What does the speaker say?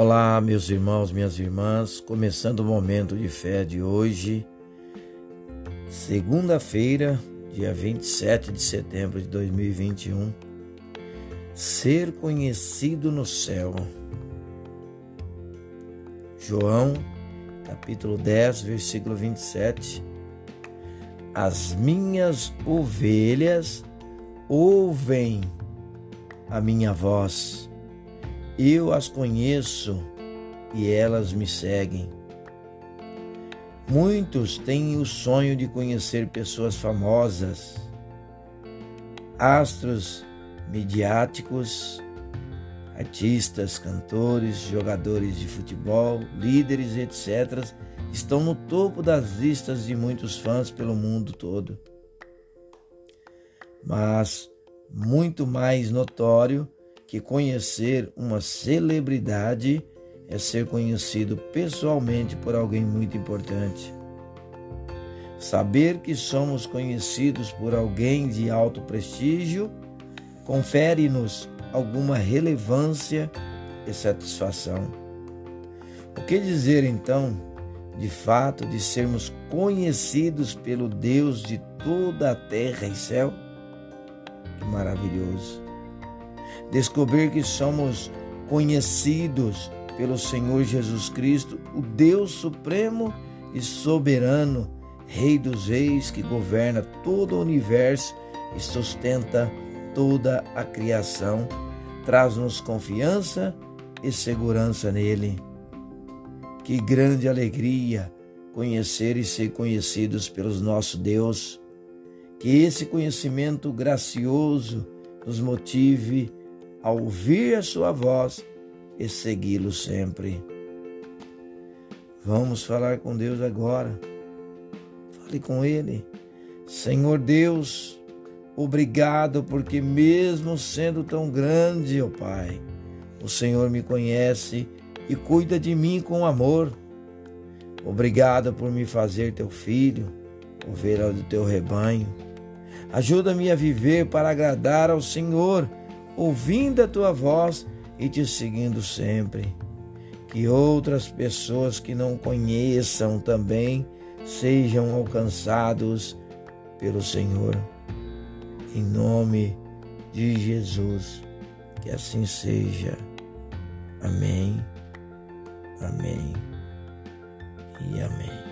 Olá, meus irmãos, minhas irmãs, começando o momento de fé de hoje, segunda-feira, dia 27 de setembro de 2021. Ser conhecido no céu. João, capítulo 10, versículo 27. As minhas ovelhas ouvem a minha voz eu as conheço e elas me seguem. Muitos têm o sonho de conhecer pessoas famosas, astros midiáticos, artistas, cantores, jogadores de futebol, líderes, etc., estão no topo das listas de muitos fãs pelo mundo todo. Mas muito mais notório que conhecer uma celebridade é ser conhecido pessoalmente por alguém muito importante. Saber que somos conhecidos por alguém de alto prestígio confere-nos alguma relevância e satisfação. O que dizer então, de fato, de sermos conhecidos pelo Deus de toda a terra e céu? Que maravilhoso! Descobrir que somos conhecidos pelo Senhor Jesus Cristo, o Deus Supremo e Soberano, Rei dos Reis, que governa todo o universo e sustenta toda a criação, traz-nos confiança e segurança nele. Que grande alegria conhecer e ser conhecidos pelos nosso Deus. Que esse conhecimento gracioso nos motive a ouvir a sua voz e segui-lo sempre. Vamos falar com Deus agora. Fale com Ele. Senhor Deus, obrigado porque, mesmo sendo tão grande, ó oh Pai, o Senhor me conhece e cuida de mim com amor. Obrigado por me fazer teu filho, ovelha do teu rebanho. Ajuda-me a viver para agradar ao Senhor ouvindo a tua voz e te seguindo sempre. Que outras pessoas que não conheçam também sejam alcançados pelo Senhor. Em nome de Jesus, que assim seja. Amém, amém e amém.